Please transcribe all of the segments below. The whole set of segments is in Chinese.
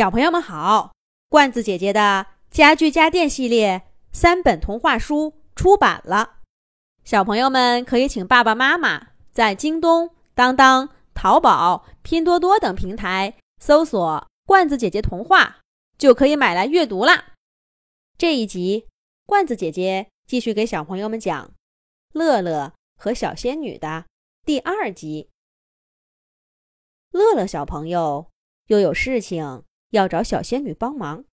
小朋友们好，罐子姐姐的家具家电系列三本童话书出版了，小朋友们可以请爸爸妈妈在京东、当当、淘宝、拼多多等平台搜索“罐子姐姐童话”，就可以买来阅读啦。这一集，罐子姐姐继续给小朋友们讲《乐乐和小仙女》的第二集。乐乐小朋友又有事情。要找小仙女帮忙，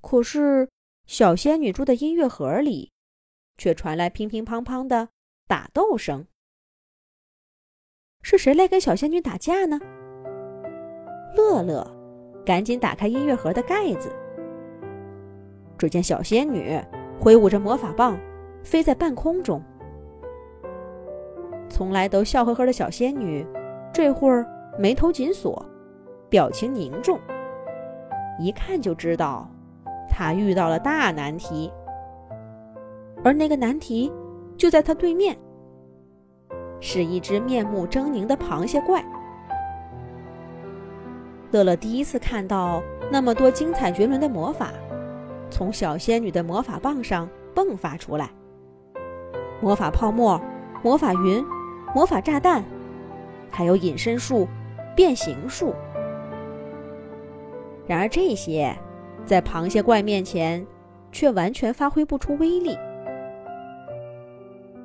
可是小仙女住的音乐盒里，却传来乒乒乓乓的打斗声。是谁来跟小仙女打架呢？乐乐赶紧打开音乐盒的盖子，只见小仙女挥舞着魔法棒，飞在半空中。从来都笑呵呵的小仙女，这会儿眉头紧锁。表情凝重，一看就知道他遇到了大难题，而那个难题就在他对面，是一只面目狰狞的螃蟹怪。乐乐第一次看到那么多精彩绝伦的魔法从小仙女的魔法棒上迸发出来，魔法泡沫、魔法云、魔法炸弹，还有隐身术、变形术。然而这些，在螃蟹怪面前，却完全发挥不出威力。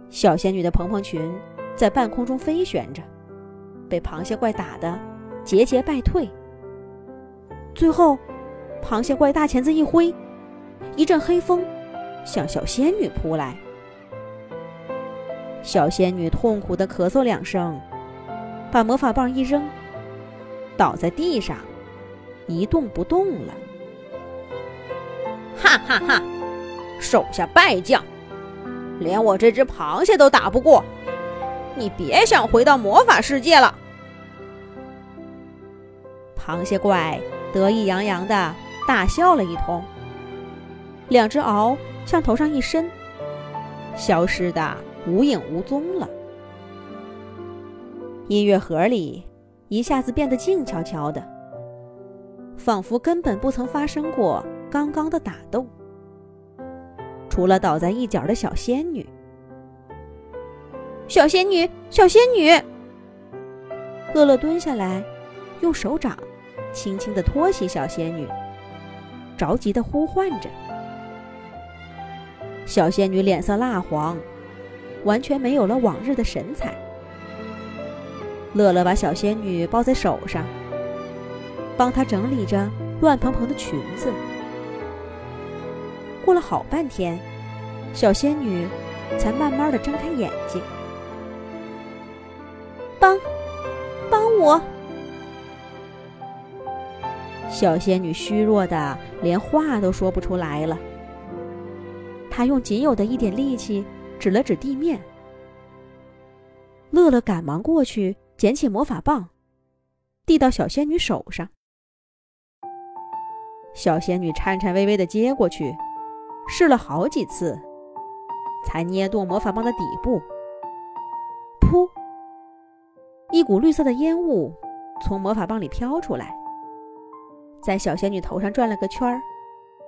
小仙女的蓬蓬裙在半空中飞旋着，被螃蟹怪打得节节败退。最后，螃蟹怪大钳子一挥，一阵黑风向小仙女扑来。小仙女痛苦地咳嗽两声，把魔法棒一扔，倒在地上。一动不动了，哈哈哈！手下败将，连我这只螃蟹都打不过，你别想回到魔法世界了。螃蟹怪得意洋洋的大笑了一通，两只螯向头上一伸，消失的无影无踪了。音乐盒里一下子变得静悄悄的。仿佛根本不曾发生过刚刚的打斗，除了倒在一角的小仙女。小仙女，小仙女！乐乐蹲下来，用手掌轻轻地托起小仙女，着急地呼唤着。小仙女脸色蜡黄，完全没有了往日的神采。乐乐把小仙女抱在手上。帮她整理着乱蓬蓬的裙子。过了好半天，小仙女才慢慢的睁开眼睛。帮，帮我！小仙女虚弱的连话都说不出来了。她用仅有的一点力气指了指地面。乐乐赶忙过去捡起魔法棒，递到小仙女手上。小仙女颤颤巍巍地接过去，试了好几次，才捏动魔法棒的底部。噗！一股绿色的烟雾从魔法棒里飘出来，在小仙女头上转了个圈儿，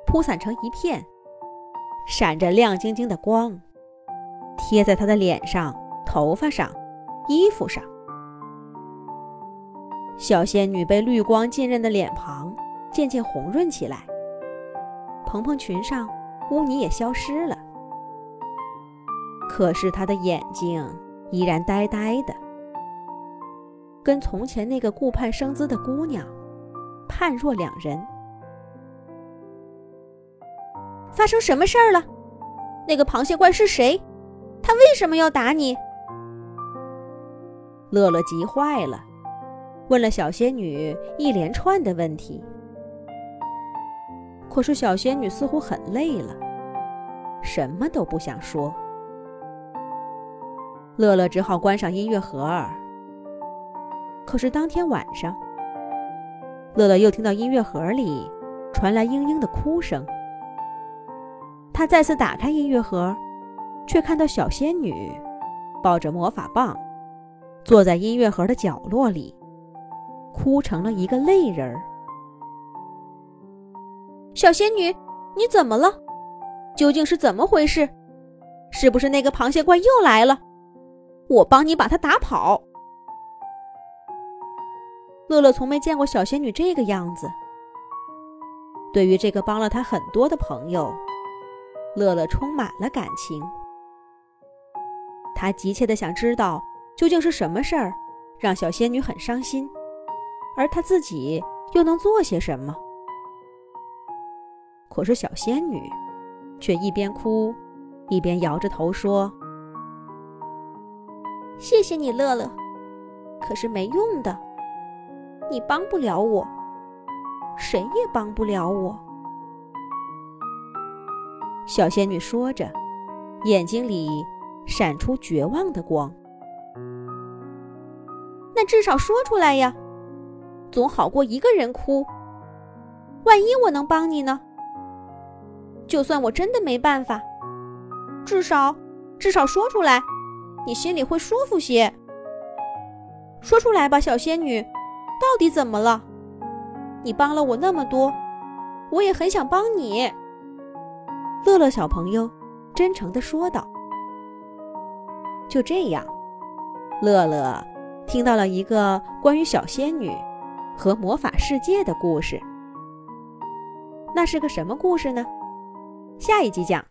铺散成一片，闪着亮晶晶的光，贴在她的脸上、头发上、衣服上。小仙女被绿光浸润的脸庞。渐渐红润起来，蓬蓬裙上污泥也消失了。可是她的眼睛依然呆呆的，跟从前那个顾盼生姿的姑娘判若两人。发生什么事儿了？那个螃蟹怪是谁？他为什么要打你？乐乐急坏了，问了小仙女一连串的问题。可是小仙女似乎很累了，什么都不想说。乐乐只好关上音乐盒儿。可是当天晚上，乐乐又听到音乐盒里传来嘤嘤的哭声。他再次打开音乐盒，却看到小仙女抱着魔法棒，坐在音乐盒的角落里，哭成了一个泪人儿。小仙女，你怎么了？究竟是怎么回事？是不是那个螃蟹怪又来了？我帮你把它打跑。”乐乐从没见过小仙女这个样子。对于这个帮了他很多的朋友，乐乐充满了感情。他急切的想知道究竟是什么事儿让小仙女很伤心，而他自己又能做些什么？可是小仙女却一边哭，一边摇着头说：“谢谢你，乐乐，可是没用的，你帮不了我。”谁也帮不了我。”小仙女说着，眼睛里闪出绝望的光。“那至少说出来呀，总好过一个人哭。万一我能帮你呢？就算我真的没办法，至少，至少说出来，你心里会舒服些。说出来吧，小仙女，到底怎么了？”你帮了我那么多，我也很想帮你。”乐乐小朋友真诚地说道。就这样，乐乐听到了一个关于小仙女和魔法世界的故事。那是个什么故事呢？下一集讲。